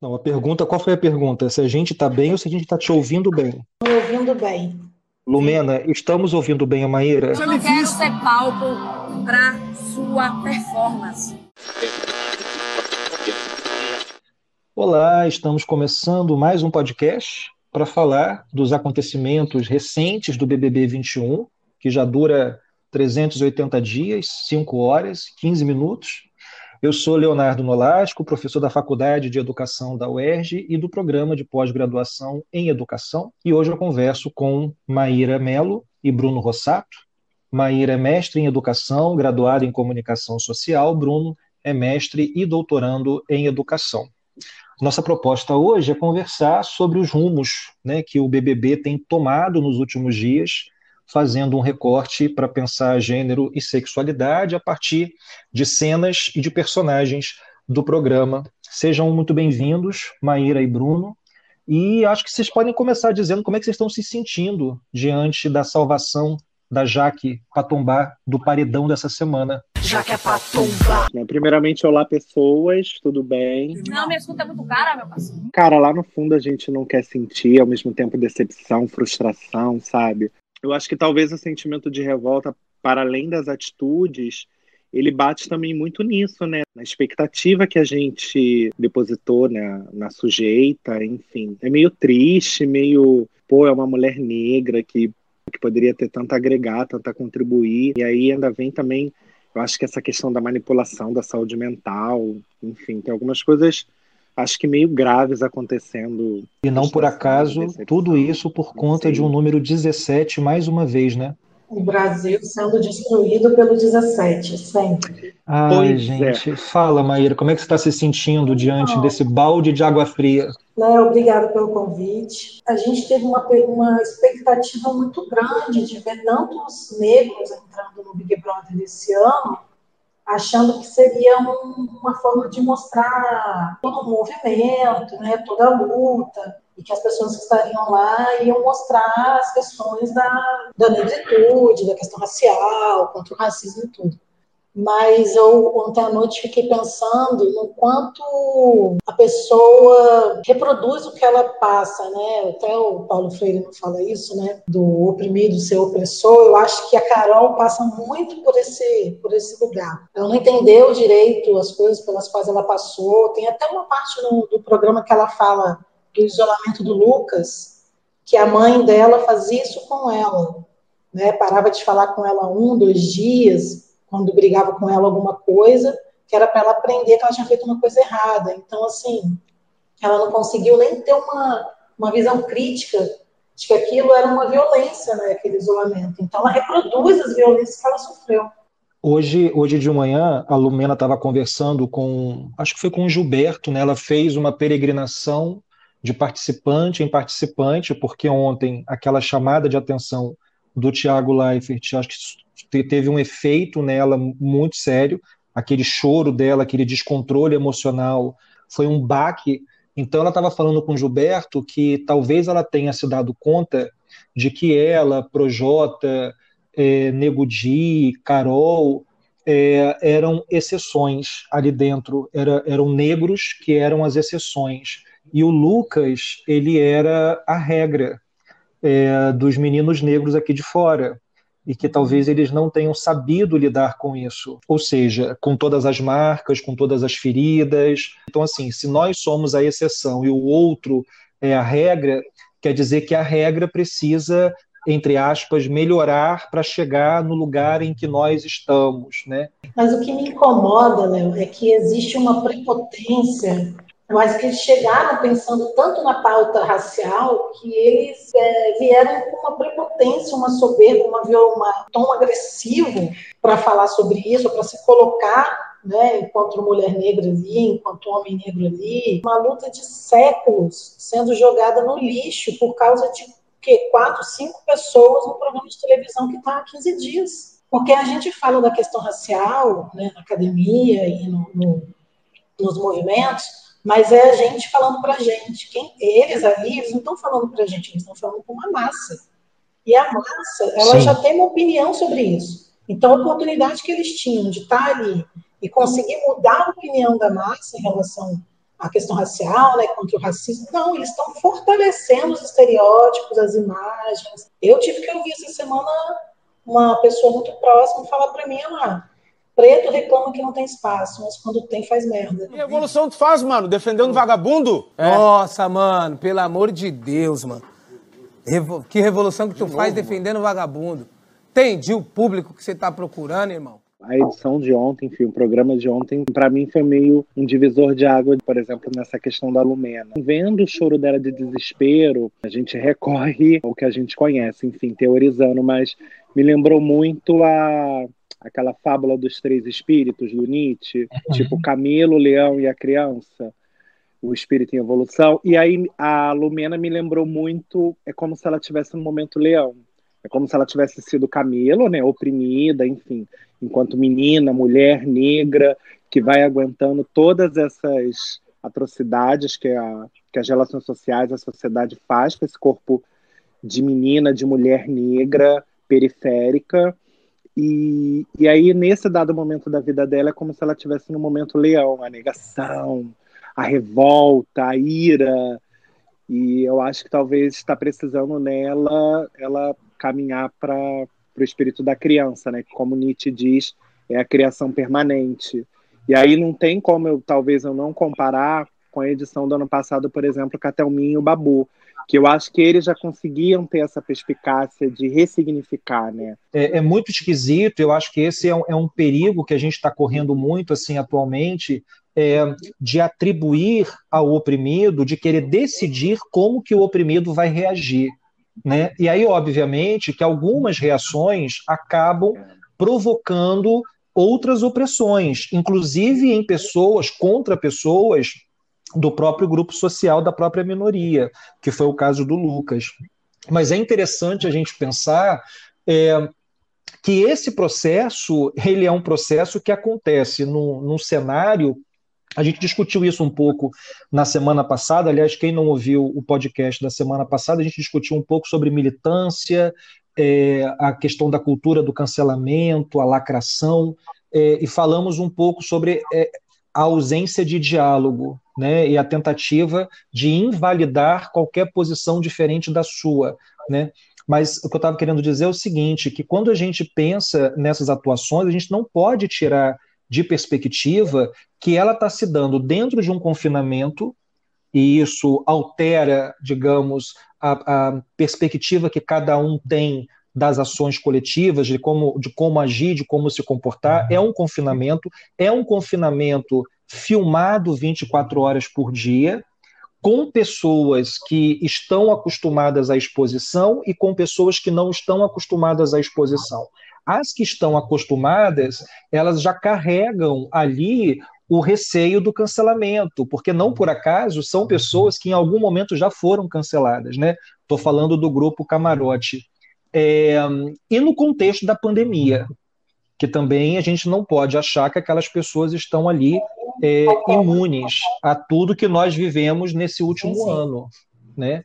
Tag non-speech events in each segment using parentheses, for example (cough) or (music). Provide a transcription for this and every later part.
Não, a pergunta, qual foi a pergunta? Se a gente está bem ou se a gente está te ouvindo bem? Estou ouvindo bem. Lumena, estamos ouvindo bem a Maíra? Eu não quero ser palco para sua performance. Olá, estamos começando mais um podcast para falar dos acontecimentos recentes do BBB 21, que já dura 380 dias, 5 horas, 15 minutos. Eu sou Leonardo Nolasco, professor da Faculdade de Educação da UERJ e do Programa de Pós-Graduação em Educação, e hoje eu converso com Maíra Melo e Bruno Rossato. Maíra é mestre em Educação, graduada em Comunicação Social, Bruno é mestre e doutorando em Educação. Nossa proposta hoje é conversar sobre os rumos né, que o BBB tem tomado nos últimos dias fazendo um recorte para pensar gênero e sexualidade a partir de cenas e de personagens do programa. Sejam muito bem-vindos, Maíra e Bruno. E acho que vocês podem começar dizendo como é que vocês estão se sentindo diante da salvação da Jaque Patombá do paredão dessa semana. Jaque é Patombá. Primeiramente, olá pessoas, tudo bem? Não, minha escuta é muito cara, meu parceiro. Cara, lá no fundo a gente não quer sentir ao mesmo tempo decepção, frustração, sabe? Eu acho que talvez o sentimento de revolta, para além das atitudes, ele bate também muito nisso, né? Na expectativa que a gente depositou né, na sujeita, enfim. É meio triste, meio. Pô, é uma mulher negra que, que poderia ter tanto a agregar, tanto a contribuir. E aí ainda vem também, eu acho que essa questão da manipulação da saúde mental, enfim, tem algumas coisas acho que meio graves acontecendo. E não por acaso, tudo isso por conta de um número 17 mais uma vez, né? O Brasil sendo destruído pelo 17, sempre. Ai, pois gente, é. fala, Maíra, como é que você está se sentindo diante não. desse balde de água fria? Não, obrigada pelo convite. A gente teve uma, uma expectativa muito grande de ver tantos negros entrando no Big Brother esse ano, achando que seria um, uma forma de mostrar todo o movimento, né, toda a luta, e que as pessoas que estariam lá iam mostrar as questões da, da negritude, da questão racial, contra o racismo e tudo mas eu ontem à noite fiquei pensando no quanto a pessoa reproduz o que ela passa, né? Até o Paulo Freire não fala isso, né? Do oprimido ser opressor. Eu acho que a Carol passa muito por esse por esse lugar. Ela não entendeu direito as coisas pelas quais ela passou. Tem até uma parte no, do programa que ela fala do isolamento do Lucas, que a mãe dela fazia isso com ela, né? Parava de falar com ela um, dois dias quando brigava com ela alguma coisa, que era para ela aprender que ela tinha feito uma coisa errada. Então, assim, ela não conseguiu nem ter uma, uma visão crítica de que aquilo era uma violência, né, aquele isolamento. Então, ela reproduz as violências que ela sofreu. Hoje, hoje de manhã, a Lumena estava conversando com, acho que foi com o Gilberto, né? Ela fez uma peregrinação de participante em participante, porque ontem aquela chamada de atenção do Tiago Leifert, acho que teve um efeito nela muito sério. Aquele choro dela, aquele descontrole emocional, foi um baque. Então, ela estava falando com o Gilberto que talvez ela tenha se dado conta de que ela, Projota, é, Nego Carol, é, eram exceções ali dentro, era, eram negros que eram as exceções. E o Lucas, ele era a regra é, dos meninos negros aqui de fora e que talvez eles não tenham sabido lidar com isso, ou seja, com todas as marcas, com todas as feridas. Então, assim, se nós somos a exceção e o outro é a regra, quer dizer que a regra precisa, entre aspas, melhorar para chegar no lugar em que nós estamos, né? Mas o que me incomoda, Léo, é que existe uma prepotência mas que eles chegaram pensando tanto na pauta racial que eles é, vieram com uma prepotência, uma soberba, uma, uma tom agressivo para falar sobre isso, para se colocar né, enquanto mulher negra ali, enquanto homem negro ali, uma luta de séculos sendo jogada no lixo por causa de que quatro, cinco pessoas no programa de televisão que está há 15 dias. Porque a gente fala da questão racial né, na academia e no, no, nos movimentos, mas é a gente falando para a gente. Quem, eles ali, eles não estão falando para a gente, eles estão falando com uma massa. E a massa, ela Sim. já tem uma opinião sobre isso. Então, a oportunidade que eles tinham de estar ali e conseguir mudar a opinião da massa em relação a questão racial, né, contra o racismo. Não, eles estão fortalecendo os estereótipos, as imagens. Eu tive que ouvir essa semana uma pessoa muito próxima falar para mim, ah, preto reclama que não tem espaço, mas quando tem faz merda. Que revolução tu faz, mano? Defendendo vagabundo? É. Nossa, mano, pelo amor de Deus, mano. Revo... Que revolução que tu de faz novo, defendendo mano. vagabundo. Entendi o público que você tá procurando, irmão a edição de ontem, enfim, o programa de ontem, para mim foi meio um divisor de água, por exemplo, nessa questão da Lumena. Vendo o choro dela de desespero, a gente recorre ao que a gente conhece, enfim, teorizando, mas me lembrou muito a aquela fábula dos três espíritos do Nietzsche, uhum. tipo Camilo, o leão e a criança, o espírito em evolução. E aí a Lumena me lembrou muito, é como se ela tivesse no momento leão. É como se ela tivesse sido Camilo, né, oprimida, enfim enquanto menina, mulher, negra, que vai aguentando todas essas atrocidades que, a, que as relações sociais, a sociedade faz com esse corpo de menina, de mulher negra, periférica. E, e aí, nesse dado momento da vida dela, é como se ela estivesse no momento leão, a negação, a revolta, a ira. E eu acho que talvez está precisando nela ela caminhar para o espírito da criança, né? Como Nietzsche diz, é a criação permanente. E aí não tem como eu talvez eu não comparar com a edição do ano passado, por exemplo, Catelmin e o Babu, que eu acho que eles já conseguiam ter essa perspicácia de ressignificar, né? É, é muito esquisito. Eu acho que esse é um, é um perigo que a gente está correndo muito assim atualmente, é, de atribuir ao oprimido, de querer decidir como que o oprimido vai reagir. Né? E aí, obviamente, que algumas reações acabam provocando outras opressões, inclusive em pessoas, contra pessoas do próprio grupo social da própria minoria, que foi o caso do Lucas. Mas é interessante a gente pensar é, que esse processo ele é um processo que acontece num, num cenário a gente discutiu isso um pouco na semana passada. Aliás, quem não ouviu o podcast da semana passada, a gente discutiu um pouco sobre militância, é, a questão da cultura do cancelamento, a lacração, é, e falamos um pouco sobre é, a ausência de diálogo né, e a tentativa de invalidar qualquer posição diferente da sua. Né? Mas o que eu estava querendo dizer é o seguinte: que quando a gente pensa nessas atuações, a gente não pode tirar de perspectiva que ela está se dando dentro de um confinamento, e isso altera, digamos, a, a, perspectiva que cada um tem das ações coletivas, de como, de como agir, de como se comportar. É um confinamento, é um confinamento filmado 24 horas por dia, com pessoas que estão acostumadas à exposição e com pessoas que não estão acostumadas à exposição. As que estão acostumadas, elas já carregam ali o receio do cancelamento, porque não por acaso são pessoas que em algum momento já foram canceladas, né? Estou falando do grupo Camarote. É, e no contexto da pandemia, que também a gente não pode achar que aquelas pessoas estão ali é, imunes a tudo que nós vivemos nesse último sim, sim. ano, né?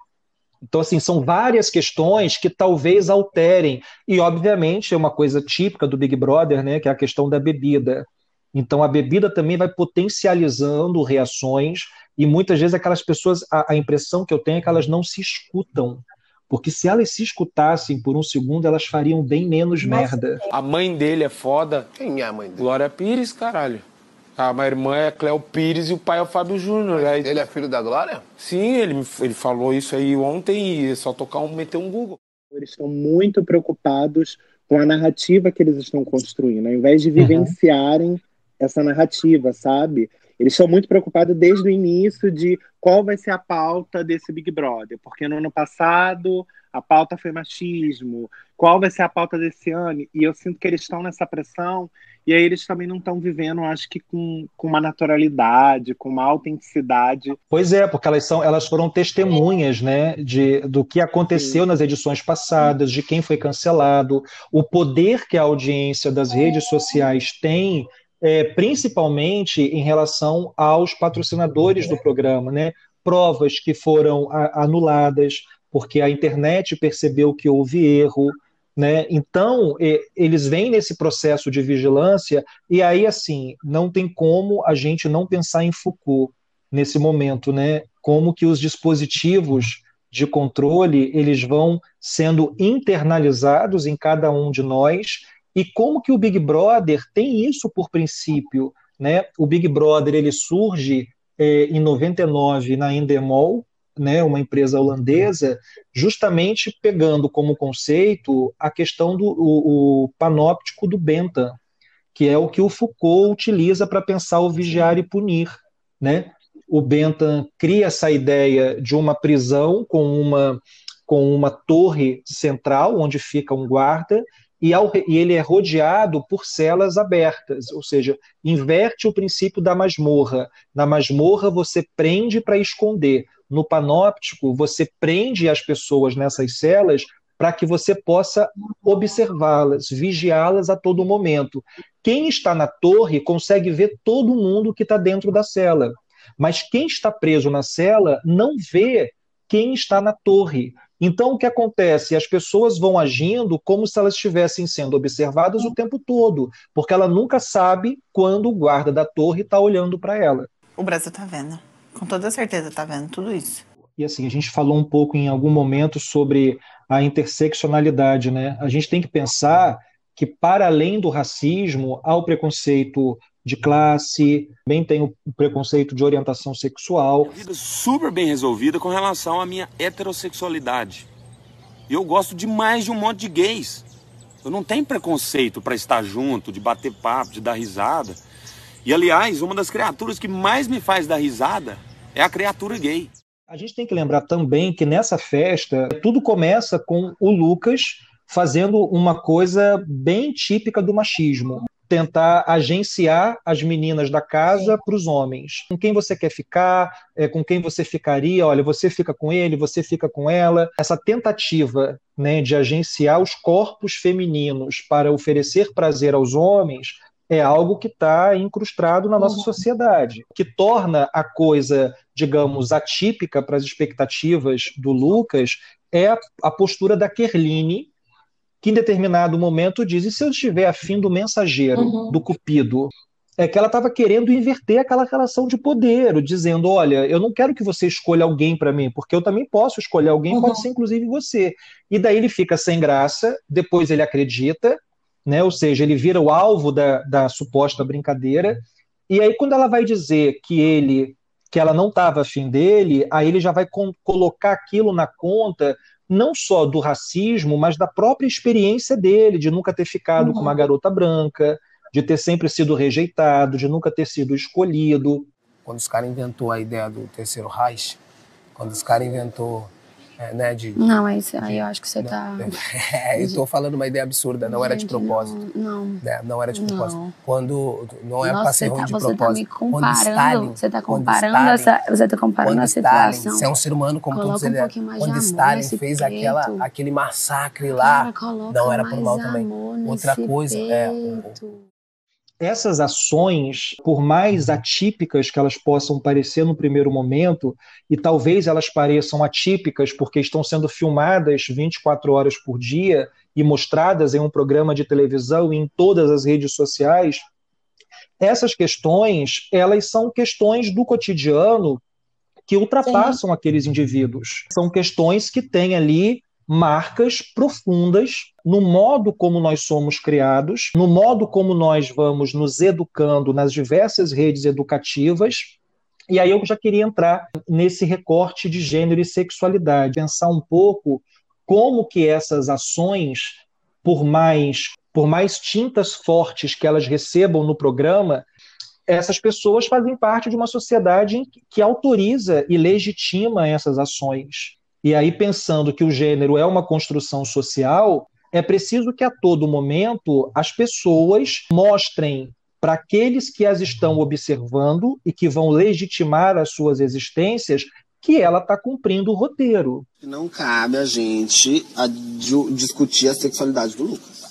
Então, assim, são várias questões que talvez alterem. E, obviamente, é uma coisa típica do Big Brother, né, que é a questão da bebida. Então, a bebida também vai potencializando reações, e muitas vezes aquelas pessoas, a, a impressão que eu tenho é que elas não se escutam. Porque se elas se escutassem por um segundo, elas fariam bem menos merda. A mãe dele é foda. Quem é a mãe dele? Glória Pires, caralho. A minha irmã é Cléo Pires e o pai é o Fábio Júnior. Aí... Ele é filho da Glória? Sim, ele, ele falou isso aí ontem e é só tocar um, meter um Google. Eles estão muito preocupados com a narrativa que eles estão construindo, ao invés de vivenciarem uhum. essa narrativa, sabe? Eles estão muito preocupados desde o início de qual vai ser a pauta desse Big Brother, porque no ano passado a pauta foi machismo, qual vai ser a pauta desse ano? E eu sinto que eles estão nessa pressão e aí eles também não estão vivendo, acho que com, com uma naturalidade, com uma autenticidade. Pois é, porque elas são, elas foram testemunhas, né, de do que aconteceu Sim. nas edições passadas, de quem foi cancelado, o poder que a audiência das redes sociais tem é, principalmente em relação aos patrocinadores do programa, né? Provas que foram anuladas porque a internet percebeu que houve erro, né? Então, eles vêm nesse processo de vigilância, e aí, assim, não tem como a gente não pensar em Foucault. nesse momento, né? Como que os dispositivos de controle eles vão sendo internalizados em cada um de nós e como que o Big Brother tem isso por princípio, né? O Big Brother ele surge é, em 99 na Endemol, né, uma empresa holandesa, justamente pegando como conceito a questão do o, o panóptico do Bentham, que é o que o Foucault utiliza para pensar o vigiar e punir, né? O Bentham cria essa ideia de uma prisão com uma com uma torre central onde fica um guarda e, ao, e, ele é rodeado por celas abertas, ou seja, inverte o princípio da masmorra. Na masmorra você prende para esconder. No panóptico você prende as pessoas nessas celas para que você possa observá-las, vigiá-las a todo momento. Quem está na torre consegue ver todo mundo que está dentro da cela, mas quem está preso na cela não vê quem está na torre. Então, o que acontece? As pessoas vão agindo como se elas estivessem sendo observadas o tempo todo, porque ela nunca sabe quando o guarda da torre está olhando para ela. O Brasil está vendo, com toda certeza está vendo tudo isso. E assim, a gente falou um pouco em algum momento sobre a interseccionalidade, né? A gente tem que pensar que, para além do racismo, há o preconceito de classe, também tem o preconceito de orientação sexual. Vida super bem resolvida com relação à minha heterossexualidade. Eu gosto demais de um monte de gays. Eu não tenho preconceito para estar junto, de bater papo, de dar risada. E aliás, uma das criaturas que mais me faz dar risada é a criatura gay. A gente tem que lembrar também que nessa festa tudo começa com o Lucas fazendo uma coisa bem típica do machismo tentar agenciar as meninas da casa para os homens. Com quem você quer ficar, é, com quem você ficaria, olha, você fica com ele, você fica com ela. Essa tentativa né, de agenciar os corpos femininos para oferecer prazer aos homens é algo que está incrustado na nossa uhum. sociedade, que torna a coisa, digamos, atípica para as expectativas do Lucas é a, a postura da Kerline, que em determinado momento diz: e se eu estiver afim do mensageiro, uhum. do cupido? É que ela estava querendo inverter aquela relação de poder, dizendo: olha, eu não quero que você escolha alguém para mim, porque eu também posso escolher alguém, uhum. pode ser inclusive você. E daí ele fica sem graça, depois ele acredita, né? ou seja, ele vira o alvo da, da suposta brincadeira. E aí, quando ela vai dizer que ele que ela não estava afim dele, aí ele já vai colocar aquilo na conta não só do racismo, mas da própria experiência dele, de nunca ter ficado uhum. com uma garota branca, de ter sempre sido rejeitado, de nunca ter sido escolhido. Quando os caras inventou a ideia do terceiro Reich, quando os caras inventou é, né, de, não, mas aí eu acho que você está. (laughs) É, eu estou falando uma ideia absurda, não Gente, era de propósito. Não. Não, é, não era de propósito. Não. Quando. Não é para ser ruim tá, de você propósito. Tá me comparando, Stalin, você está comparando Stalin, essa. Você está comparando a situação. Stalin, você é um ser humano como todos eles. Um quando Stalin fez aquela, aquele massacre lá, Cara, não era por mal também. Outra coisa. É, essas ações, por mais atípicas que elas possam parecer no primeiro momento, e talvez elas pareçam atípicas porque estão sendo filmadas 24 horas por dia e mostradas em um programa de televisão e em todas as redes sociais, essas questões, elas são questões do cotidiano que ultrapassam Sim. aqueles indivíduos. São questões que têm ali marcas profundas no modo como nós somos criados, no modo como nós vamos nos educando nas diversas redes educativas. E aí eu já queria entrar nesse recorte de gênero e sexualidade, pensar um pouco como que essas ações, por mais por mais tintas fortes que elas recebam no programa, essas pessoas fazem parte de uma sociedade que autoriza e legitima essas ações. E aí, pensando que o gênero é uma construção social, é preciso que a todo momento as pessoas mostrem para aqueles que as estão observando e que vão legitimar as suas existências que ela está cumprindo o roteiro. Não cabe a gente a discutir a sexualidade do Lucas.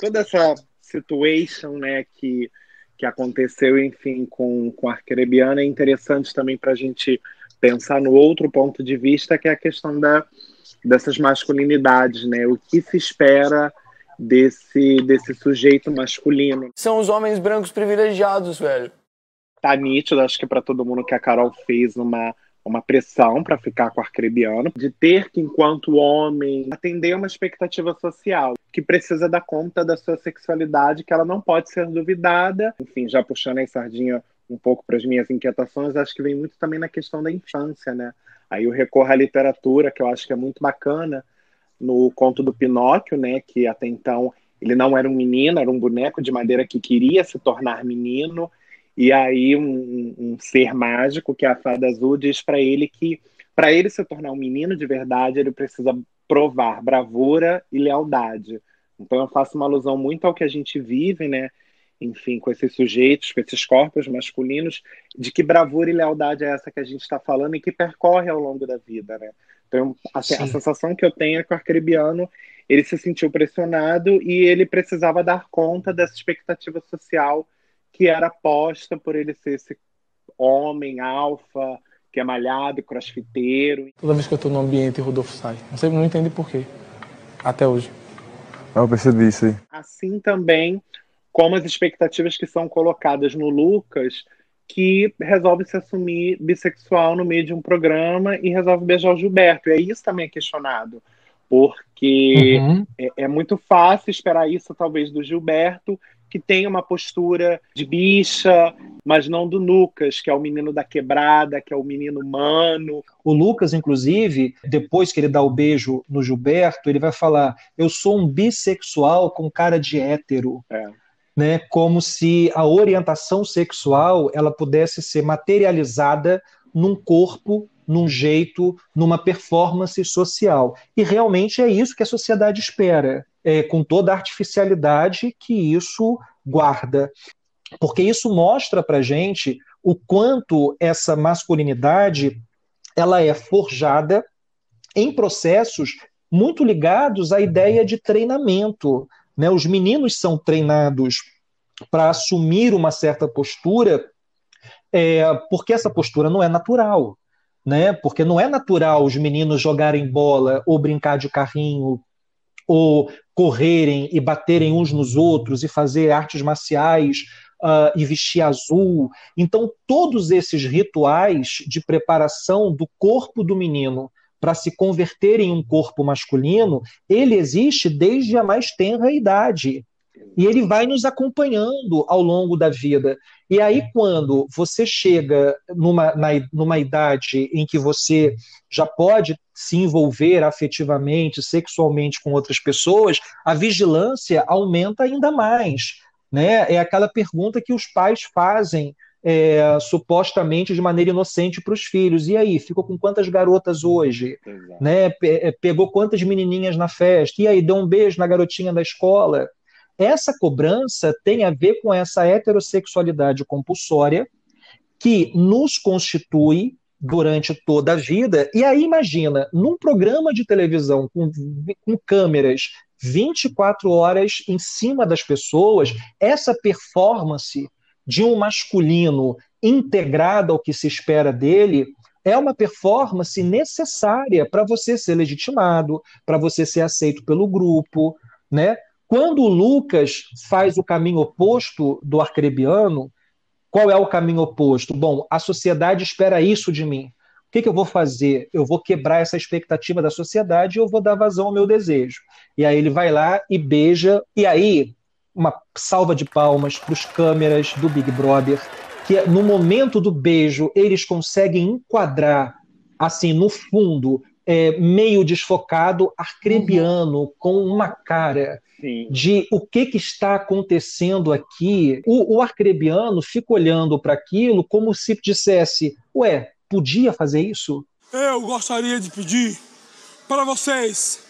Toda essa situation né, que, que aconteceu, enfim, com, com a Arquerebiana é interessante também para a gente pensar no outro ponto de vista, que é a questão da, dessas masculinidades, né? O que se espera desse, desse sujeito masculino. São os homens brancos privilegiados, velho. tá nítido, acho que para todo mundo que a Carol fez uma uma pressão para ficar com o arcrebiano, de ter que, enquanto homem, atender uma expectativa social, que precisa dar conta da sua sexualidade, que ela não pode ser duvidada. Enfim, já puxando a sardinha um pouco para as minhas inquietações, acho que vem muito também na questão da infância, né? Aí eu recorro à literatura, que eu acho que é muito bacana, no conto do Pinóquio, né, que até então ele não era um menino, era um boneco de madeira que queria se tornar menino, e aí um, um ser mágico, que é a Fada Azul, diz para ele que para ele se tornar um menino de verdade, ele precisa provar bravura e lealdade. Então eu faço uma alusão muito ao que a gente vive, né? Enfim, com esses sujeitos, com esses corpos masculinos, de que bravura e lealdade é essa que a gente está falando e que percorre ao longo da vida, né? Então, a, a, sensação que eu tenho é que o arcrebiano ele se sentiu pressionado e ele precisava dar conta dessa expectativa social que era posta por ele ser esse homem alfa, que é malhado, crossfiteiro. Toda vez que eu estou no ambiente, Rodolfo sai. Não sei, não entendo por quê. Até hoje. Eu percebi isso aí. Assim também como as expectativas que são colocadas no Lucas, que resolve se assumir bissexual no meio de um programa e resolve beijar o Gilberto. E aí isso também é questionado, porque uhum. é, é muito fácil esperar isso, talvez, do Gilberto, que tem uma postura de bicha, mas não do Lucas, que é o menino da quebrada, que é o menino humano. O Lucas, inclusive, depois que ele dá o beijo no Gilberto, ele vai falar: Eu sou um bissexual com cara de hétero. É. Né, como se a orientação sexual ela pudesse ser materializada num corpo, num jeito, numa performance social. E realmente é isso que a sociedade espera é, com toda a artificialidade que isso guarda. Porque isso mostra para gente o quanto essa masculinidade ela é forjada em processos muito ligados à ideia de treinamento. Né? Os meninos são treinados para assumir uma certa postura, é, porque essa postura não é natural. Né? Porque não é natural os meninos jogarem bola ou brincar de carrinho ou correrem e baterem uns nos outros e fazer artes marciais uh, e vestir azul. Então, todos esses rituais de preparação do corpo do menino para se converter em um corpo masculino, ele existe desde a mais tenra idade. E ele vai nos acompanhando ao longo da vida. E aí, quando você chega numa, na, numa idade em que você já pode se envolver afetivamente, sexualmente com outras pessoas, a vigilância aumenta ainda mais. Né? É aquela pergunta que os pais fazem é, supostamente de maneira inocente para os filhos. E aí, ficou com quantas garotas hoje? Né? É, pegou quantas menininhas na festa? E aí, deu um beijo na garotinha da escola? Essa cobrança tem a ver com essa heterossexualidade compulsória que nos constitui durante toda a vida. E aí, imagina, num programa de televisão com, com câmeras 24 horas em cima das pessoas, essa performance de um masculino integrado ao que se espera dele é uma performance necessária para você ser legitimado, para você ser aceito pelo grupo, né? Quando o Lucas faz o caminho oposto do arcrebiano, qual é o caminho oposto? Bom, a sociedade espera isso de mim. O que, que eu vou fazer? Eu vou quebrar essa expectativa da sociedade e eu vou dar vazão ao meu desejo. E aí ele vai lá e beija. E aí, uma salva de palmas para os câmeras do Big Brother, que no momento do beijo eles conseguem enquadrar, assim, no fundo, é, meio desfocado, arcrebiano, uhum. com uma cara Sim. de o que, que está acontecendo aqui. O, o arcrebiano fica olhando para aquilo como se dissesse: Ué, podia fazer isso? Eu gostaria de pedir para vocês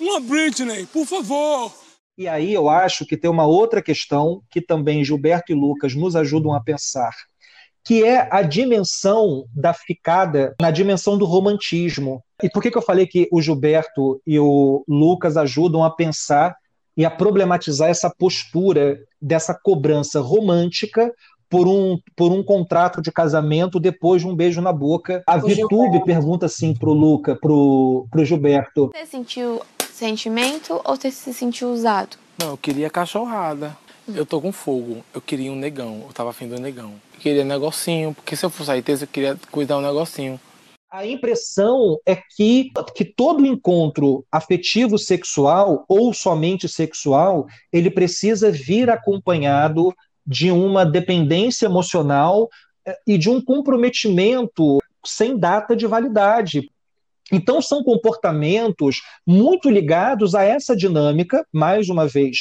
uma Britney, por favor. E aí eu acho que tem uma outra questão que também Gilberto e Lucas nos ajudam a pensar que é a dimensão da ficada na dimensão do romantismo. E por que, que eu falei que o Gilberto e o Lucas ajudam a pensar e a problematizar essa postura dessa cobrança romântica por um, por um contrato de casamento depois de um beijo na boca. A Vitube pergunta assim pro Luca, pro, pro Gilberto. Você sentiu sentimento ou você se sentiu usado? Não, eu queria cachorrada. Eu tô com fogo. Eu queria um negão. Eu tava afim do negão. Eu queria um negocinho. Porque se eu fosse aí, eu queria cuidar um negocinho. A impressão é que, que todo encontro afetivo sexual ou somente sexual, ele precisa vir acompanhado de uma dependência emocional eh, e de um comprometimento sem data de validade. Então, são comportamentos muito ligados a essa dinâmica, mais uma vez,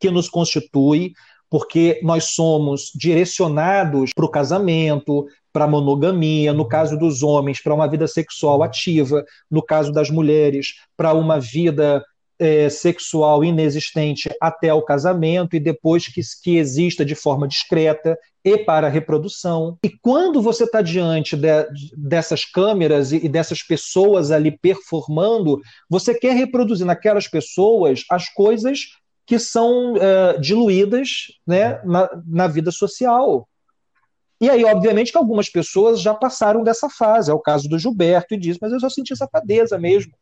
que nos constitui, porque nós somos direcionados para o casamento, para a monogamia, no caso dos homens, para uma vida sexual ativa, no caso das mulheres, para uma vida é, sexual inexistente até o casamento e depois que, que exista de forma discreta e para a reprodução. E quando você está diante de, dessas câmeras e, e dessas pessoas ali performando, você quer reproduzir naquelas pessoas as coisas que são uh, diluídas né, na, na vida social. E aí, obviamente, que algumas pessoas já passaram dessa fase. É o caso do Gilberto e diz, mas eu só senti safadeza mesmo.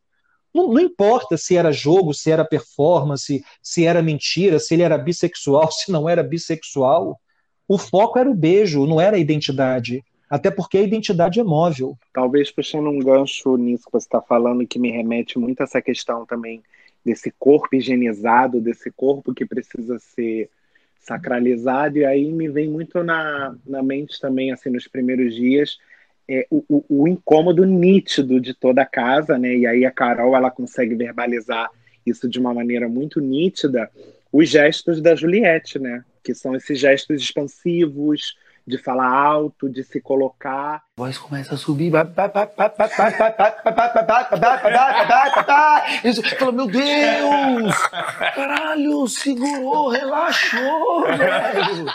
Não, não, importa se era jogo, se era performance, se era mentira, se ele era bissexual, (laughs) se não era bissexual. O foco era o beijo, não era a identidade. Até porque a identidade é móvel. Talvez puxando um gancho nisso que você está falando, que me remete muito a essa questão também desse corpo higienizado, desse corpo que precisa ser sacralizado, e aí me vem muito na, na mente também, assim, nos primeiros dias, é, o, o, o, incômodo nítido de toda a casa, né? E aí a Carol ela consegue verbalizar isso de uma maneira muito nítida, os gestos da Juliette, né? Que são esses gestos expansivos, de falar alto, de se colocar. A voz começa a subir. Isso, fala, meu Deus! Caralho, segurou, relaxou, velho.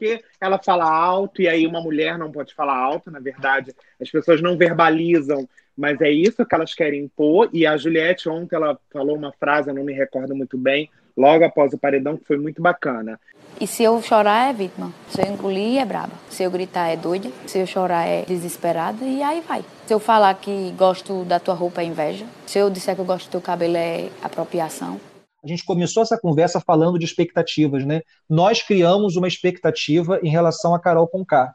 Porque ela fala alto e aí uma mulher não pode falar alto, na verdade. As pessoas não verbalizam, mas é isso que elas querem impor. E a Juliette ontem ela falou uma frase, eu não me recordo muito bem, logo após o paredão, que foi muito bacana. E se eu chorar é vítima. Se eu engolir é braba. Se eu gritar é doida. Se eu chorar é desesperada. E aí vai. Se eu falar que gosto da tua roupa é inveja. Se eu disser que eu gosto do teu cabelo é apropriação. A gente começou essa conversa falando de expectativas, né? Nós criamos uma expectativa em relação a Carol Conká.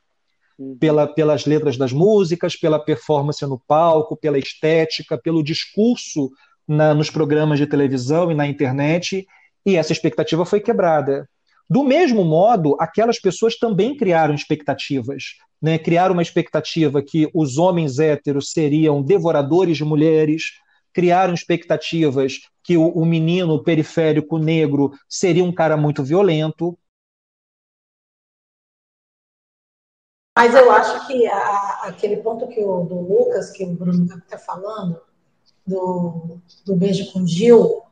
Uhum. Pela, pelas letras das músicas, pela performance no palco, pela estética, pelo discurso na, nos programas de televisão e na internet, e essa expectativa foi quebrada. Do mesmo modo, aquelas pessoas também criaram expectativas. Né? Criaram uma expectativa que os homens héteros seriam devoradores de mulheres, criaram expectativas que o, o menino periférico negro seria um cara muito violento. Mas eu acho que a, aquele ponto que o, do Lucas, que o Bruno está falando, do, do beijo com Gil,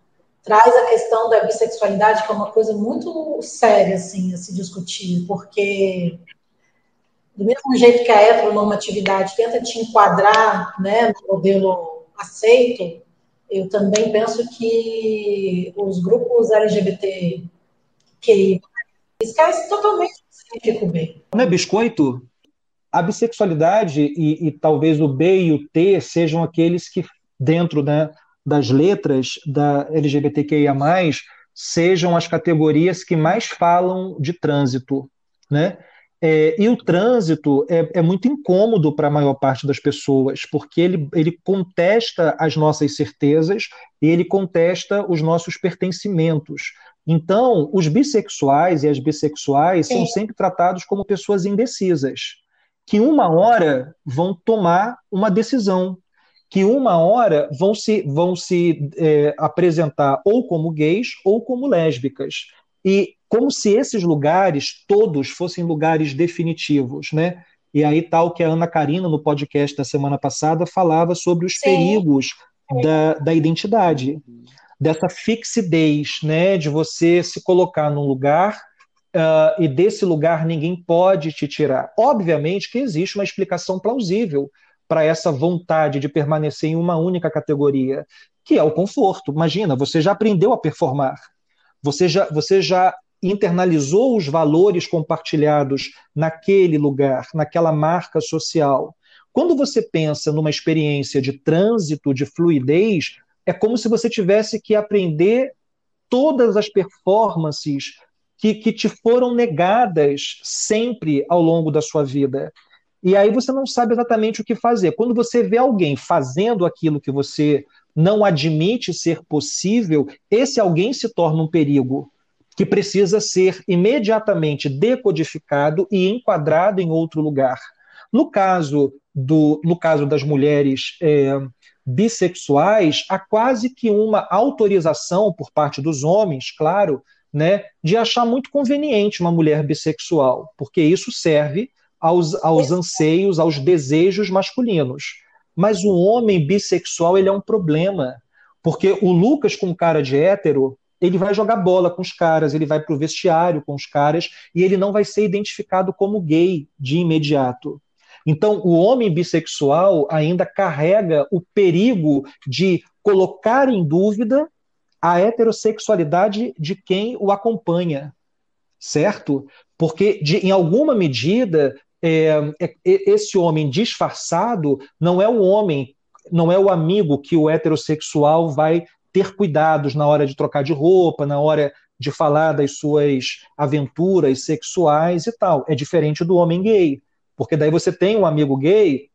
traz a questão da bissexualidade, que é uma coisa muito séria assim, a se discutir, porque do mesmo jeito que a heteronormatividade tenta te enquadrar né, no modelo aceito, eu também penso que os grupos LGBT que esquecem totalmente o significa o bem. Não é biscoito? A bissexualidade e, e talvez o B e o T sejam aqueles que, dentro né, das letras da LGBTQIA+, sejam as categorias que mais falam de trânsito, né? É, e o trânsito é, é muito incômodo para a maior parte das pessoas, porque ele, ele contesta as nossas certezas e ele contesta os nossos pertencimentos. Então, os bissexuais e as bissexuais Sim. são sempre tratados como pessoas indecisas, que uma hora vão tomar uma decisão, que uma hora vão se, vão se é, apresentar ou como gays ou como lésbicas. E como se esses lugares todos fossem lugares definitivos, né? E aí tal que a Ana Karina, no podcast da semana passada, falava sobre os Sim. perigos da, da identidade, dessa fixidez, né? De você se colocar num lugar uh, e desse lugar ninguém pode te tirar. Obviamente que existe uma explicação plausível para essa vontade de permanecer em uma única categoria, que é o conforto. Imagina, você já aprendeu a performar, você já, você já internalizou os valores compartilhados naquele lugar, naquela marca social. Quando você pensa numa experiência de trânsito, de fluidez, é como se você tivesse que aprender todas as performances que, que te foram negadas sempre ao longo da sua vida. E aí você não sabe exatamente o que fazer. Quando você vê alguém fazendo aquilo que você não admite ser possível, esse alguém se torna um perigo que precisa ser imediatamente decodificado e enquadrado em outro lugar. No caso, do, no caso das mulheres é, bissexuais, há quase que uma autorização por parte dos homens, claro, né, de achar muito conveniente uma mulher bissexual, porque isso serve aos, aos anseios, aos desejos masculinos. Mas o homem bissexual ele é um problema, porque o Lucas com cara de hétero, ele vai jogar bola com os caras, ele vai para o vestiário com os caras e ele não vai ser identificado como gay de imediato. Então, o homem bissexual ainda carrega o perigo de colocar em dúvida a heterossexualidade de quem o acompanha, certo? Porque, de, em alguma medida, é, é, esse homem disfarçado não é o homem, não é o amigo que o heterossexual vai ter cuidados na hora de trocar de roupa, na hora de falar das suas aventuras sexuais e tal. É diferente do homem gay, porque daí você tem um amigo gay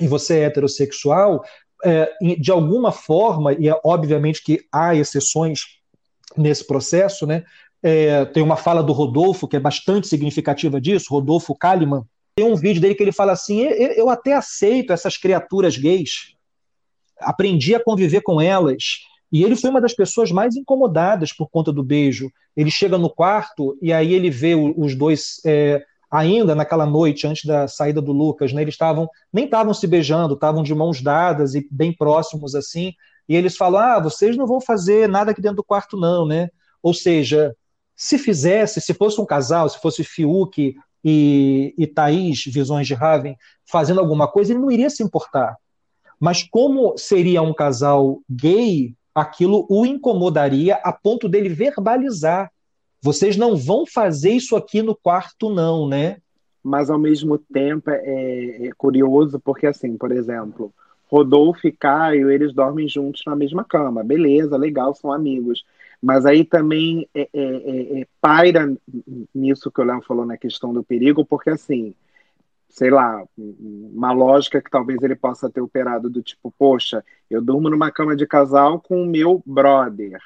e você é heterossexual, é, de alguma forma, e é obviamente que há exceções nesse processo, né? É, tem uma fala do Rodolfo que é bastante significativa disso, Rodolfo Kalimann. Tem um vídeo dele que ele fala assim: eu até aceito essas criaturas gays, aprendi a conviver com elas, e ele foi uma das pessoas mais incomodadas por conta do beijo. Ele chega no quarto e aí ele vê os dois é, ainda naquela noite antes da saída do Lucas, né? Eles estavam nem estavam se beijando, estavam de mãos dadas e bem próximos assim. E eles falam: "Ah, vocês não vão fazer nada aqui dentro do quarto não, né?" Ou seja, se fizesse, se fosse um casal, se fosse Fiuk e, e Thaís, Visões de Raven, fazendo alguma coisa, ele não iria se importar. Mas como seria um casal gay, aquilo o incomodaria a ponto dele verbalizar. Vocês não vão fazer isso aqui no quarto, não, né? Mas ao mesmo tempo é, é curioso, porque assim, por exemplo, Rodolfo e Caio, eles dormem juntos na mesma cama. Beleza, legal, são amigos. Mas aí também é, é, é, é paira nisso que o Léo falou na questão do perigo, porque assim, sei lá, uma lógica que talvez ele possa ter operado do tipo, poxa, eu durmo numa cama de casal com o meu brother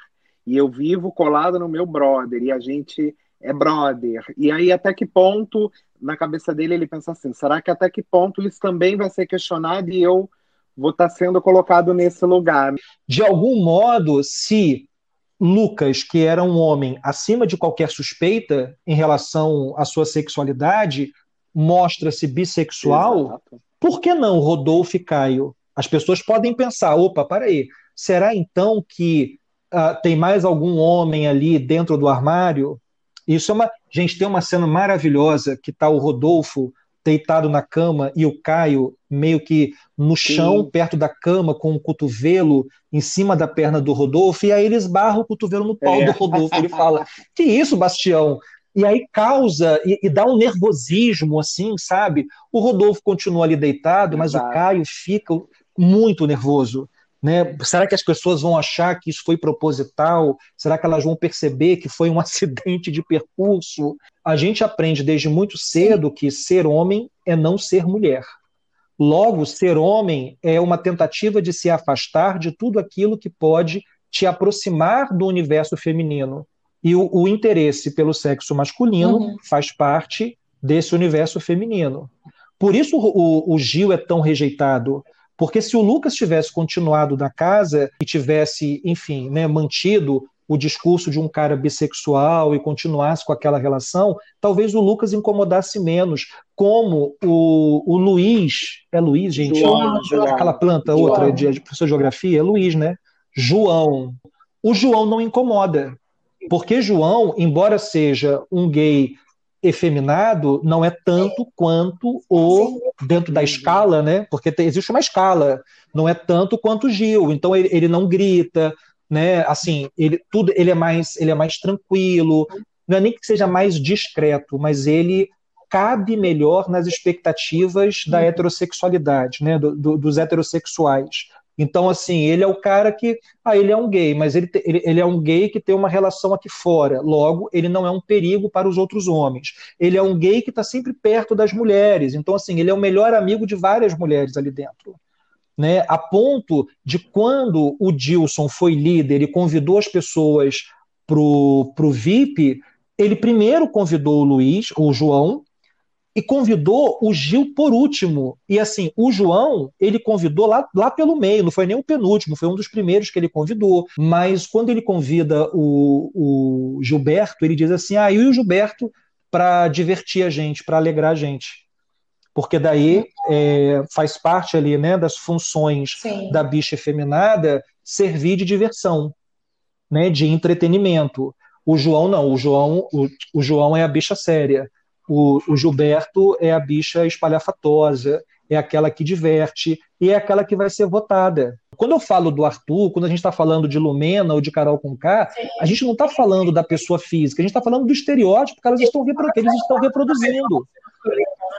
e eu vivo colado no meu brother e a gente é brother. E aí até que ponto na cabeça dele ele pensa assim, será que até que ponto isso também vai ser questionado e eu vou estar tá sendo colocado nesse lugar? De algum modo, se Lucas, que era um homem acima de qualquer suspeita em relação à sua sexualidade, mostra-se bissexual, Exato. por que não Rodolfo e Caio? As pessoas podem pensar: opa, aí, será então que uh, tem mais algum homem ali dentro do armário? Isso é uma. Gente, tem uma cena maravilhosa que está o Rodolfo deitado na cama e o Caio meio que no chão, Sim. perto da cama, com o cotovelo em cima da perna do Rodolfo, e aí ele esbarra o cotovelo no pau é. do Rodolfo. Ele fala: Que isso, Bastião? E aí causa e, e, dá um nervosismo, assim, sabe? O Rodolfo continua ali deitado, mas Exato. o Caio fica muito nervoso. Né? Será que as pessoas vão achar que isso foi proposital? Será que elas vão perceber que foi um (laughs) acidente de percurso? A gente aprende desde muito cedo Sim. que ser homem é não ser mulher. Logo, ser homem é uma tentativa de se afastar de tudo aquilo que pode te aproximar do universo feminino. E o, o interesse pelo sexo masculino uhum. faz parte desse universo feminino. Por isso o, o, Gil é tão rejeitado. Porque se o Lucas tivesse continuado na casa e tivesse, enfim, né, mantido o discurso de um cara bissexual e continuasse com aquela relação, talvez o Lucas incomodasse menos. Como o, o Luiz, é Luiz, gente? João, João. Aquela planta, João. outra de, de professor de geografia, é Luiz, né? João. O João não incomoda. Porque João, embora seja um gay efeminado, não é tanto quanto o dentro da escala, né? Porque tem, existe uma escala, não é tanto quanto Gil. Então ele, ele não grita, né? Assim, ele tudo ele é mais ele é mais tranquilo, não é nem que seja mais discreto, mas ele cabe melhor nas expectativas da heterossexualidade, né? Do, do, dos heterossexuais. Então, assim, ele é o cara que. Ah, ele é um gay, mas ele, ele, ele, é um gay que tem uma relação aqui fora. Logo, ele não é um perigo para os outros homens. Ele é um gay que está sempre perto das mulheres. Então, assim, ele é o melhor amigo de várias mulheres ali dentro. Né? A ponto de quando o Dilson foi líder e convidou as pessoas para o VIP, ele primeiro convidou o Luiz, o João, e convidou o Gil por último. E assim, o João, ele convidou lá, lá pelo meio, não foi nem o penúltimo, foi um dos primeiros que ele convidou. Mas quando ele convida o, o Gilberto, ele diz assim: ah, e o Gilberto para divertir a gente, para alegrar a gente. Porque daí é, faz parte ali né, das funções Sim. da bicha efeminada servir de diversão, né, de entretenimento. O João não, o João, o, o João é a bicha séria. O, o Gilberto é a bicha espalhafatosa, é aquela que diverte e é aquela que vai ser votada. Quando eu falo do Arthur, quando a gente está falando de Lumena ou de Carol Conká, a gente não está falando da pessoa física, a gente está falando do estereótipo que elas estão, que eles estão reproduzindo.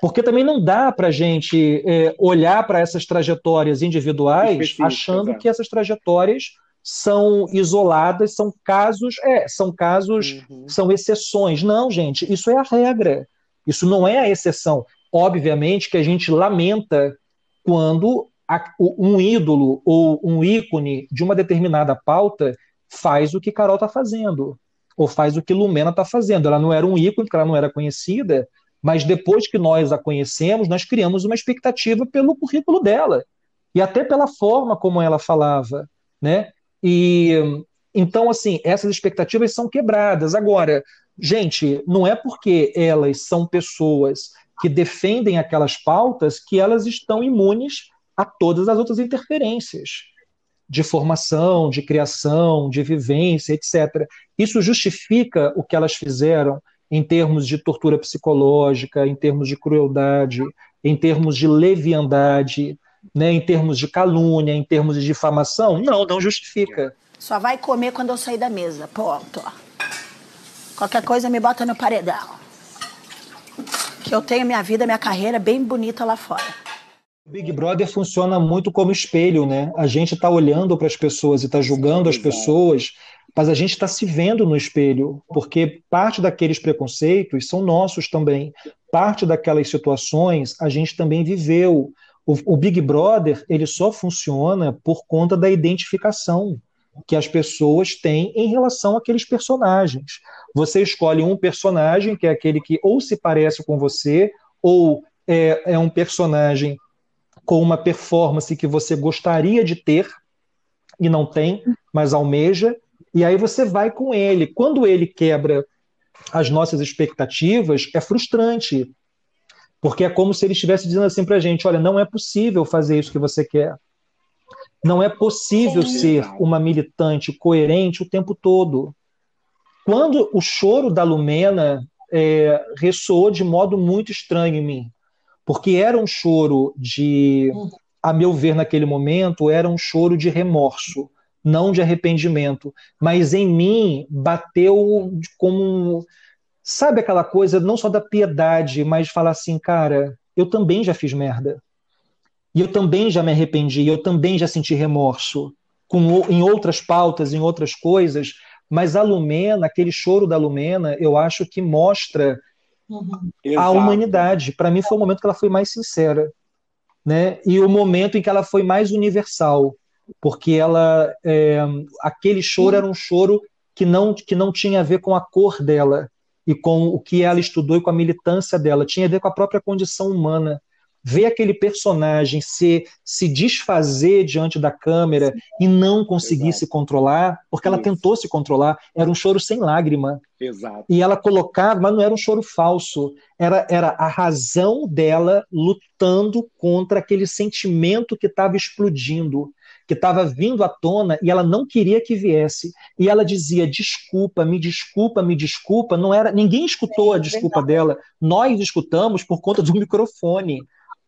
Porque também não dá para a gente é, olhar para essas trajetórias individuais achando que essas trajetórias são isoladas, são casos, é, são casos, uhum. são exceções. Não, gente, isso é a regra. Isso não é a exceção. Obviamente que a gente lamenta quando a, um ídolo ou um ícone de uma determinada pauta faz o que Carol está fazendo, ou faz o que Lumena está fazendo. Ela não era um ícone, porque ela não era conhecida, mas depois que nós a conhecemos, nós criamos uma expectativa pelo currículo dela e até pela forma como ela falava, né? E então assim, essas expectativas são quebradas. Agora, Gente, não é porque elas são pessoas que defendem aquelas pautas que elas estão imunes a todas as outras interferências de formação, de criação, de vivência, etc. Isso justifica o que elas fizeram em termos de tortura psicológica, em termos de crueldade, em termos de leviandade, né, em termos de calúnia, em termos de difamação? Não, não justifica. Só vai comer quando eu sair da mesa. Ponto. Qualquer coisa me bota no paredão. Que eu tenho minha vida, minha carreira bem bonita lá fora. O Big Brother funciona muito como espelho, né? A gente está olhando para as pessoas e está julgando as pessoas, mas a gente está se vendo no espelho, porque parte daqueles preconceitos são nossos também. Parte daquelas situações a gente também viveu. O, o Big Brother ele só funciona por conta da identificação que as pessoas têm em relação àqueles personagens. Você escolhe um personagem que é aquele que ou se parece com você, ou é, é um personagem com uma performance que você gostaria de ter e não tem, mas almeja, e aí você vai com ele. Quando ele quebra as nossas expectativas, é frustrante, porque é como se ele estivesse dizendo assim para a gente: olha, não é possível fazer isso que você quer. Não é possível Sim. ser uma militante coerente o tempo todo. Quando o choro da Lumena é, ressoou de modo muito estranho em mim, porque era um choro de, a meu ver naquele momento, era um choro de remorso, não de arrependimento, mas em mim bateu como, sabe aquela coisa, não só da piedade, mas falar assim, cara, eu também já fiz merda. E eu também já me arrependi, eu também já senti remorso com, em outras pautas, em outras coisas, mas a Lumena, aquele choro da Lumena, eu acho que mostra uhum. a humanidade. Para mim foi o momento que ela foi mais sincera, né? E o momento em que ela foi mais universal, porque ela, é, aquele choro era um choro que não que não tinha a ver com a cor dela e com o que ela estudou e com a militância dela, tinha a ver com a própria condição humana ver aquele personagem se, se desfazer diante da câmera e não conseguir Exato. se controlar, porque ela Isso. tentou se controlar, era um choro sem lágrima. Exato. E ela colocava, mas não era um choro falso, era, era a razão dela lutando contra aquele sentimento que estava explodindo, que estava vindo à tona e ela não queria que viesse. E ela dizia: desculpa, me desculpa, me desculpa. Não era, ninguém escutou a desculpa dela. Nós escutamos por conta do microfone.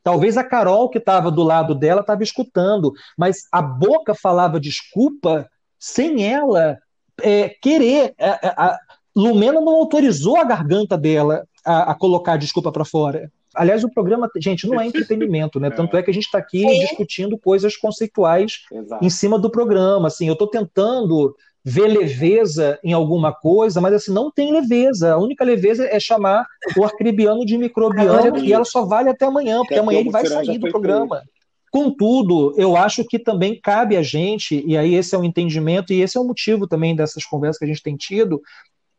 Talvez a Carol, que estava do lado dela, estava escutando, mas a boca falava desculpa sem ela é, querer. A, a, a, Lumena não autorizou a garganta dela a, a colocar desculpa para fora. Aliás, o programa, gente, não é entretenimento, né? Tanto é que a gente está aqui Sim. discutindo coisas conceituais Exato. em cima do programa. Assim, eu estou tentando ver leveza em alguma coisa, mas assim, não tem leveza. A única leveza é chamar o arcribiano de microbiano e ela só vale até amanhã, porque amanhã ele vai sair do programa. Contudo, eu acho que também cabe a gente, e aí esse é o entendimento, e esse é o motivo também dessas conversas que a gente tem tido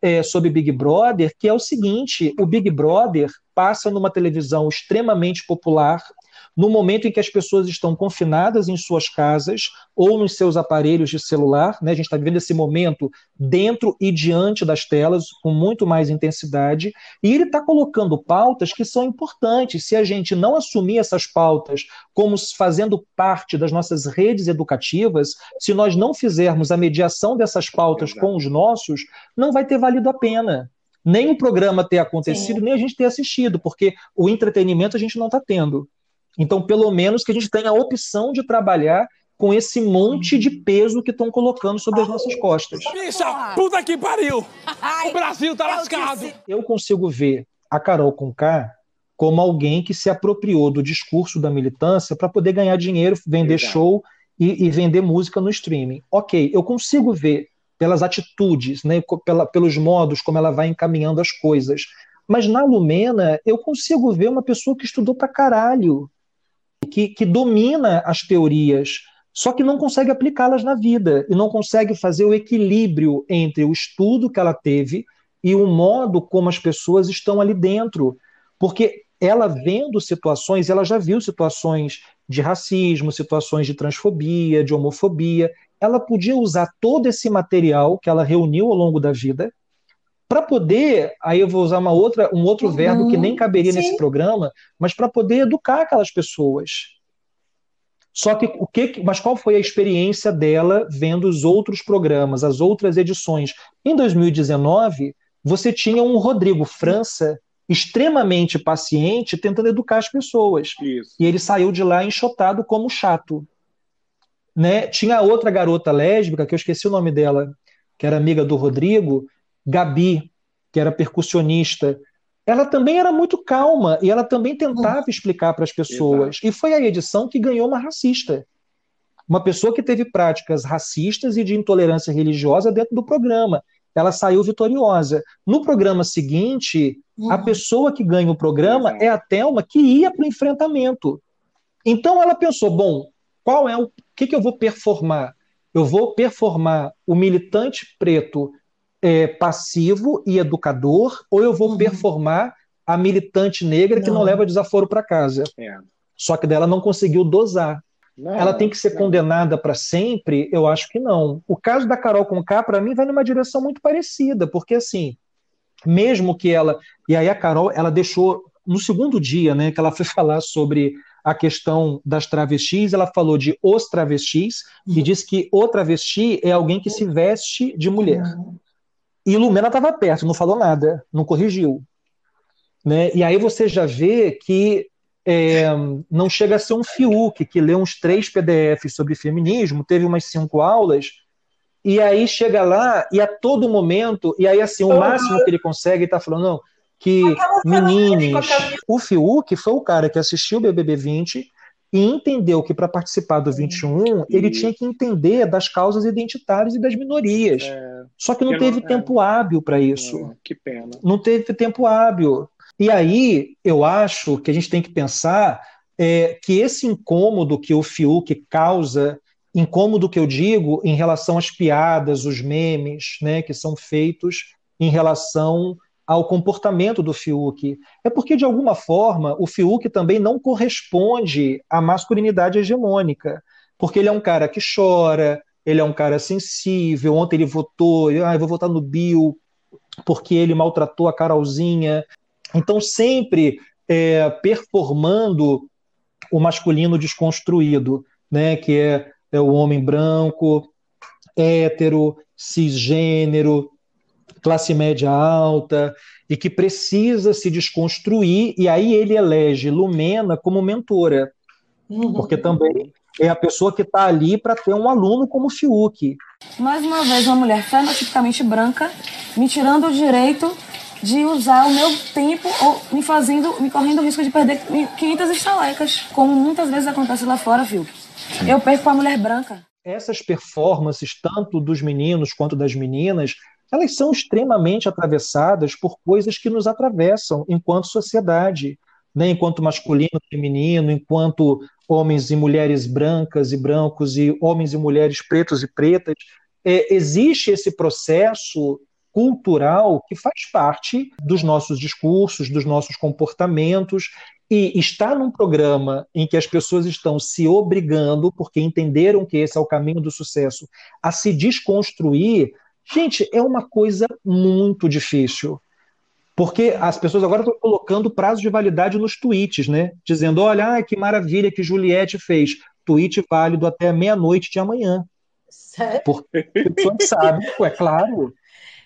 é, sobre Big Brother, que é o seguinte: o Big Brother passa numa televisão extremamente popular, no momento em que as pessoas estão confinadas em suas casas ou nos seus aparelhos de celular, né? A gente está vivendo esse momento dentro e diante das telas com muito mais intensidade, e ele está colocando pautas que são importantes. Se a gente não assumir essas pautas como fazendo parte das nossas redes educativas, se nós não fizermos a mediação dessas pautas com os nossos, não vai ter valido a pena. Nem o programa ter acontecido, nem a gente ter assistido, porque o entretenimento a gente não está tendo. Então, pelo menos que a gente tenha a opção de trabalhar com esse monte de peso que estão colocando sobre as nossas costas. Bicha, puta que pariu! O Brasil tá lascado! Eu consigo ver a Carol Conká como alguém que se apropriou do discurso da militância para poder ganhar dinheiro, vender show e, e vender música no streaming. Ok, eu consigo ver pelas atitudes, né, pela- pelos modos como ela vai encaminhando as coisas. Mas na Lumena, eu consigo ver uma pessoa que estudou pra caralho, que, que domina as teorias, só que não consegue aplicá-las na vida e não consegue fazer o equilíbrio entre o estudo que ela teve e o modo como as pessoas estão ali dentro. Porque ela vendo situações, ela já viu situações de racismo, situações de transfobia, de homofobia. Ela podia usar todo esse material que ela reuniu ao longo da vida para poder, aí eu vou usar uma outra, um outro verbo que nem caberia sim. nesse programa, mas para poder educar aquelas pessoas. Só que o que, mas qual foi a experiência dela vendo os outros programas, as outras edições? Em 2019, você tinha um Rodrigo França extremamente paciente tentando educar as pessoas. Isso. E ele saiu de lá enxotado como chato. Né? Tinha outra garota lésbica, que eu esqueci o nome dela, que era amiga do Rodrigo, Gabi, que era percussionista. Ela também era muito calma e ela também tentava explicar para as pessoas. E foi a edição que ganhou uma racista. Uma pessoa que teve práticas racistas e de intolerância religiosa dentro do programa. Ela saiu vitoriosa. No programa seguinte, a pessoa que ganha o programa é a Thelma, que ia para o enfrentamento. Então ela pensou: bom, qual é o, o que, que eu vou performar? Eu vou performar o militante preto é, passivo e educador, ou eu vou performar a militante negra que não, Não. leva desaforo para casa. É. Só que dela não conseguiu dosar. Não, Ela tem que ser não. condenada para sempre? Eu acho que não. O caso da Carol Conká, para mim, vai numa direção muito parecida, porque assim, mesmo que ela. E aí a Carol, ela deixou. No segundo dia, né, que ela foi (laughs) falar sobre a questão das travestis, ela falou de os travestis e disse que o travesti é alguém que se veste de mulher. E Lumena estava perto, não falou nada, não corrigiu. Né? E aí você já vê que é, não chega a ser um Fiuk, que lê uns três PDFs sobre feminismo, teve umas cinco aulas, e aí chega lá e a todo momento, e aí assim, o máximo que ele consegue está falando, não, que meninos. O Fiuk foi o cara que assistiu o BBB 20 e entendeu que para participar do 21 ele tinha que entender das causas identitárias e das minorias. Só que não não- teve é. tempo hábil para isso É, que pena. não teve tempo hábil. E aí eu acho que a gente tem que pensar é, que esse incômodo que o Fiuk causa, incômodo que eu digo em relação às piadas, os memes, né, que são feitos em relação ao comportamento do Fiuk, é porque de alguma forma o Fiuk também não corresponde à masculinidade hegemônica, porque ele é um cara que chora, ele é um cara sensível. Ontem ele votou, ah, eu vou votar no Bill porque ele maltratou a Carolzinha. Então, sempre é, performando o masculino desconstruído, né, que é, é o homem branco, hétero, cisgênero, classe média alta, e que precisa se desconstruir, e aí ele elege Lumena como mentora, porque também é a pessoa que está ali para ter um aluno como Fiuk. Mais uma vez, uma mulher fenotipicamente branca me tirando o direito de usar o meu tempo ou me fazendo, me correndo o risco de perder 500 estalecas, como muitas vezes acontece lá fora, viu? Eu perco para a mulher branca. Essas performances, tanto dos meninos quanto das meninas, elas são extremamente atravessadas por coisas que nos atravessam enquanto sociedade, né? enquanto masculino, feminino, enquanto homens e mulheres brancas e brancos e homens e mulheres pretos e pretas. É, existe esse processo cultural que faz parte dos nossos discursos, dos nossos comportamentos, e estar num programa em que as pessoas estão se obrigando, porque entenderam que esse é o caminho do sucesso, a se desconstruir, gente, é uma coisa muito difícil. Porque as pessoas agora estão colocando prazo de validade nos tweets, né? Dizendo: olha, ah, que maravilha que Juliette fez. Tweet válido até meia-noite de amanhã. Sério? Porque a pessoa (laughs) sabe, é claro.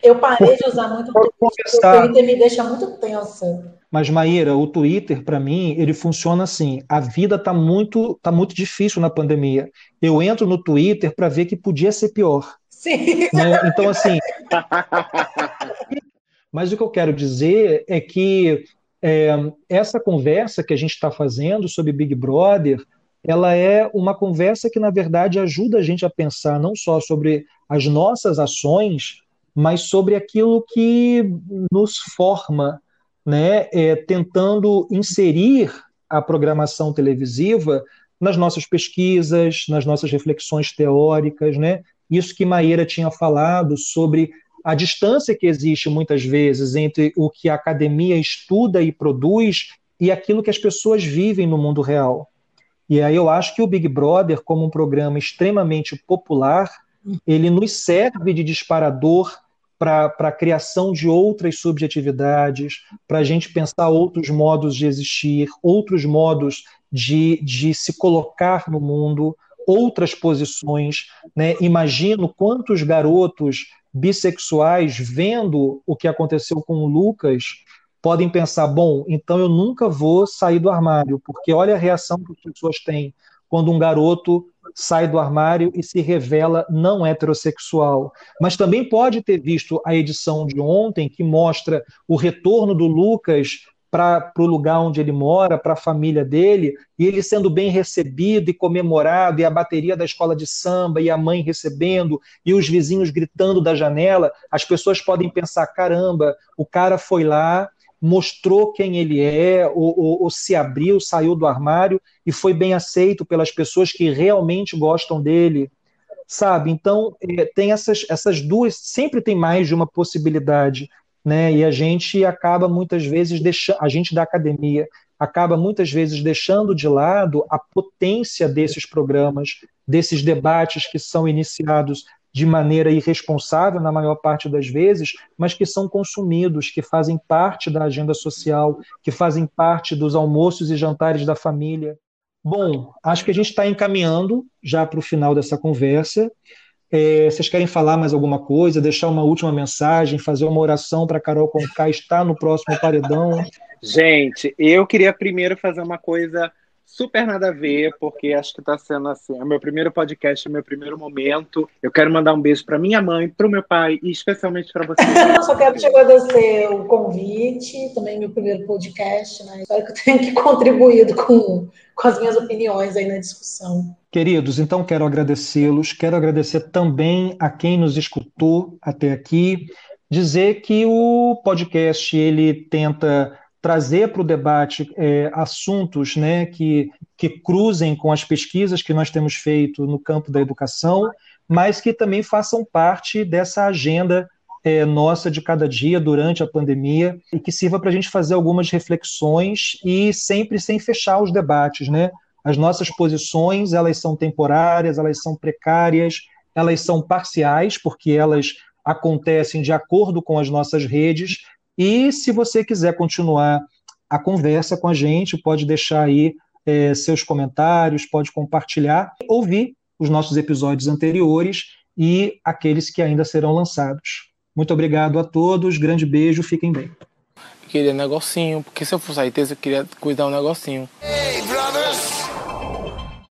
Eu parei de usar muito o Twitter, o Twitter me deixa muito tensa. Mas, Maíra, o Twitter, para mim, ele funciona assim. A vida está muito, tá muito difícil na pandemia. Eu entro no Twitter para ver que podia ser pior. Sim. Né? Então, assim. Mas o que eu quero dizer é que é, essa conversa que a gente está fazendo sobre Big Brother, ela é uma conversa que, na verdade, ajuda a gente a pensar não só sobre as nossas ações, mas sobre aquilo que nos forma, né? É, tentando inserir a programação televisiva nas nossas pesquisas, nas nossas reflexões teóricas, né? Isso que Maíra tinha falado sobre a distância que existe muitas vezes entre o que a academia estuda e produz e aquilo que as pessoas vivem no mundo real. E aí eu acho que o Big Brother, como um programa extremamente popular, ele nos serve de disparador para a criação de outras subjetividades, para a gente pensar outros modos de existir, outros modos de, de se colocar no mundo, outras posições. Né? Imagino quantos garotos bissexuais vendo o que aconteceu com o Lucas podem pensar: bom, então eu nunca vou sair do armário, porque olha a reação que as pessoas têm quando um garoto sai do armário e se revela não heterossexual. Mas também pode ter visto a edição de ontem que mostra o retorno do Lucas para o lugar onde ele mora, para a família dele, e ele sendo bem recebido e comemorado, e a bateria da escola de samba, e a mãe recebendo, e os vizinhos gritando da janela, as pessoas podem pensar: caramba, o cara foi lá, mostrou quem ele é, ou, ou, ou se abriu, saiu do armário e foi bem aceito pelas pessoas que realmente gostam dele sabe? Então, é, tem essas, essas duas, sempre tem mais de uma possibilidade né? E a gente acaba muitas vezes deixando, a gente da academia acaba muitas vezes deixando de lado a potência desses programas, desses debates que são iniciados de maneira irresponsável na maior parte das vezes, mas que são consumidos, que fazem parte da agenda social, que fazem parte dos almoços e jantares da família. Bom, acho que a gente está encaminhando já para o final dessa conversa. É, vocês querem falar mais alguma coisa, deixar uma última mensagem, fazer uma oração para Carol Conká estar no próximo paredão? Gente, eu queria primeiro fazer uma coisa super nada a ver, porque acho que está sendo assim, é o meu primeiro podcast, é o meu primeiro momento. Eu quero mandar um beijo para minha mãe, para o meu pai e especialmente para você. (laughs) Eu só quero te agradecer o convite, também meu primeiro podcast, né? Espero que eu tenha que contribuído com, com as minhas opiniões aí na discussão. Queridos, então quero agradecê-los, quero agradecer também a quem nos escutou até aqui, dizer que o podcast ele tenta trazer para o debate é, assuntos né, que, que cruzem com as pesquisas que nós temos feito no campo da educação, mas que também façam parte dessa agenda é, nossa de cada dia durante a pandemia e que sirva para a gente fazer algumas reflexões e sempre sem fechar os debates, né? As nossas posições, elas são temporárias, elas são precárias, elas são parciais, porque elas acontecem de acordo com as nossas redes. E se você quiser continuar a conversa com a gente, pode deixar aí é, seus comentários, pode compartilhar, ouvir os nossos episódios anteriores e aqueles que ainda serão lançados. Muito obrigado a todos, grande beijo, fiquem bem. Eu queria negocinho, porque se eu for sair, eu queria cuidar um negocinho. Hey, brothers!